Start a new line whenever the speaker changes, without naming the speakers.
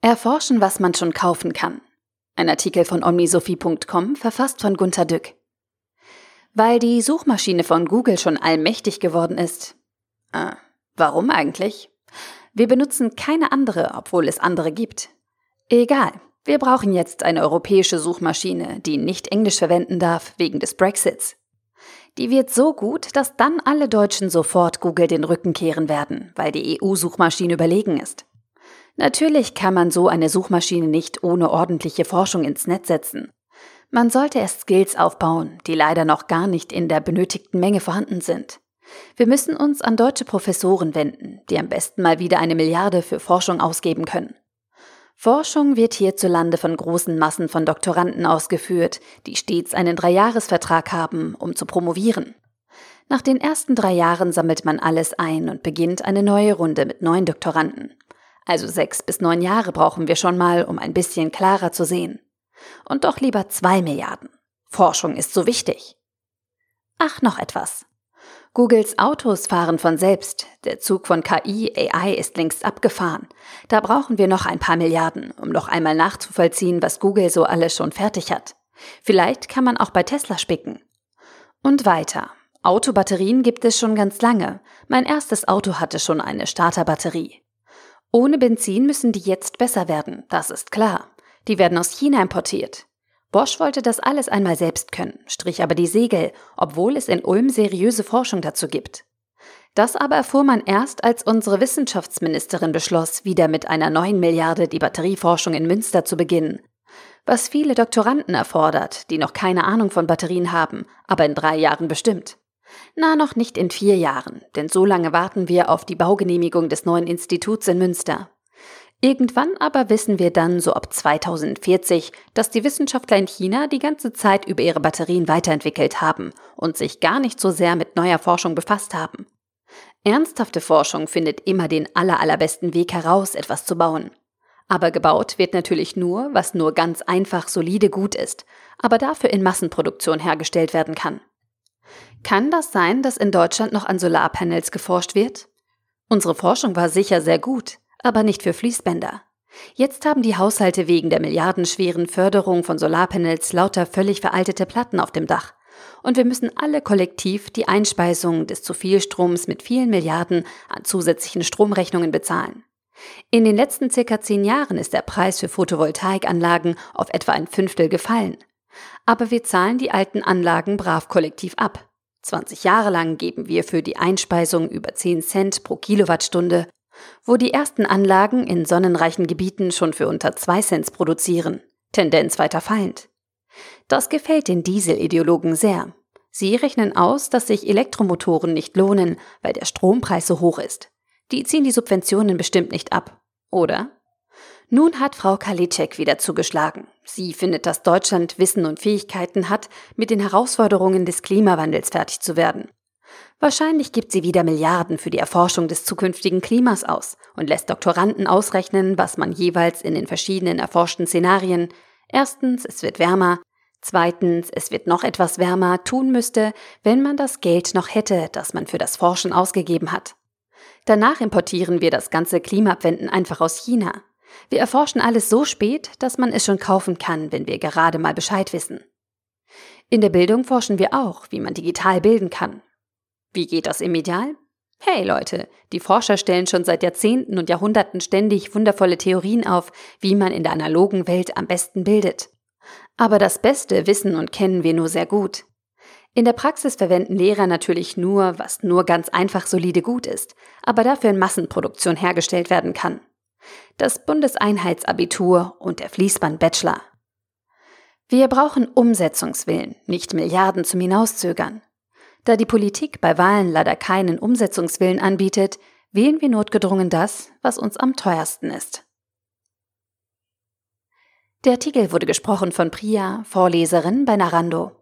Erforschen, was man schon kaufen kann. Ein Artikel von omnisophie.com, verfasst von Gunter Dück. Weil die Suchmaschine von Google schon allmächtig geworden ist. Äh, warum eigentlich? Wir benutzen keine andere, obwohl es andere gibt. Egal, wir brauchen jetzt eine europäische Suchmaschine, die nicht Englisch verwenden darf wegen des Brexits. Die wird so gut, dass dann alle Deutschen sofort Google den Rücken kehren werden, weil die EU-Suchmaschine überlegen ist. Natürlich kann man so eine Suchmaschine nicht ohne ordentliche Forschung ins Netz setzen. Man sollte erst Skills aufbauen, die leider noch gar nicht in der benötigten Menge vorhanden sind. Wir müssen uns an deutsche Professoren wenden, die am besten mal wieder eine Milliarde für Forschung ausgeben können. Forschung wird hierzulande von großen Massen von Doktoranden ausgeführt, die stets einen Dreijahresvertrag haben, um zu promovieren. Nach den ersten drei Jahren sammelt man alles ein und beginnt eine neue Runde mit neuen Doktoranden. Also sechs bis neun Jahre brauchen wir schon mal, um ein bisschen klarer zu sehen. Und doch lieber zwei Milliarden. Forschung ist so wichtig. Ach, noch etwas. Googles Autos fahren von selbst. Der Zug von KI, AI ist längst abgefahren. Da brauchen wir noch ein paar Milliarden, um noch einmal nachzuvollziehen, was Google so alles schon fertig hat. Vielleicht kann man auch bei Tesla spicken. Und weiter. Autobatterien gibt es schon ganz lange. Mein erstes Auto hatte schon eine Starterbatterie. Ohne Benzin müssen die jetzt besser werden, das ist klar. Die werden aus China importiert. Bosch wollte das alles einmal selbst können, strich aber die Segel, obwohl es in Ulm seriöse Forschung dazu gibt. Das aber erfuhr man erst, als unsere Wissenschaftsministerin beschloss, wieder mit einer neuen Milliarde die Batterieforschung in Münster zu beginnen. Was viele Doktoranden erfordert, die noch keine Ahnung von Batterien haben, aber in drei Jahren bestimmt. Na, noch nicht in vier Jahren, denn so lange warten wir auf die Baugenehmigung des neuen Instituts in Münster. Irgendwann aber wissen wir dann, so ab 2040, dass die Wissenschaftler in China die ganze Zeit über ihre Batterien weiterentwickelt haben und sich gar nicht so sehr mit neuer Forschung befasst haben. Ernsthafte Forschung findet immer den allerallerbesten Weg heraus, etwas zu bauen. Aber gebaut wird natürlich nur, was nur ganz einfach solide gut ist, aber dafür in Massenproduktion hergestellt werden kann. Kann das sein, dass in Deutschland noch an Solarpanels geforscht wird? Unsere Forschung war sicher sehr gut, aber nicht für Fließbänder. Jetzt haben die Haushalte wegen der milliardenschweren Förderung von Solarpanels lauter völlig veraltete Platten auf dem Dach. Und wir müssen alle kollektiv die Einspeisung des zu viel Stroms mit vielen Milliarden an zusätzlichen Stromrechnungen bezahlen. In den letzten circa zehn Jahren ist der Preis für Photovoltaikanlagen auf etwa ein Fünftel gefallen. Aber wir zahlen die alten Anlagen brav kollektiv ab. 20 Jahre lang geben wir für die Einspeisung über 10 Cent pro Kilowattstunde, wo die ersten Anlagen in sonnenreichen Gebieten schon für unter 2 Cent produzieren, Tendenz weiter fallend. Das gefällt den Dieselideologen sehr. Sie rechnen aus, dass sich Elektromotoren nicht lohnen, weil der Strompreis so hoch ist. Die ziehen die Subventionen bestimmt nicht ab, oder? Nun hat Frau Kalitschek wieder zugeschlagen. Sie findet, dass Deutschland Wissen und Fähigkeiten hat, mit den Herausforderungen des Klimawandels fertig zu werden. Wahrscheinlich gibt sie wieder Milliarden für die Erforschung des zukünftigen Klimas aus und lässt Doktoranden ausrechnen, was man jeweils in den verschiedenen erforschten Szenarien erstens, es wird wärmer, zweitens, es wird noch etwas wärmer tun müsste, wenn man das Geld noch hätte, das man für das Forschen ausgegeben hat. Danach importieren wir das ganze Klimaabwenden einfach aus China. Wir erforschen alles so spät, dass man es schon kaufen kann, wenn wir gerade mal Bescheid wissen. In der Bildung forschen wir auch, wie man digital bilden kann. Wie geht das im Ideal? Hey Leute, die Forscher stellen schon seit Jahrzehnten und Jahrhunderten ständig wundervolle Theorien auf, wie man in der analogen Welt am besten bildet. Aber das Beste wissen und kennen wir nur sehr gut. In der Praxis verwenden Lehrer natürlich nur, was nur ganz einfach solide gut ist, aber dafür in Massenproduktion hergestellt werden kann das Bundeseinheitsabitur und der Fließband-Bachelor. Wir brauchen Umsetzungswillen, nicht Milliarden zum Hinauszögern. Da die Politik bei Wahlen leider keinen Umsetzungswillen anbietet, wählen wir notgedrungen das, was uns am teuersten ist. Der Artikel wurde gesprochen von Priya, Vorleserin bei Narando.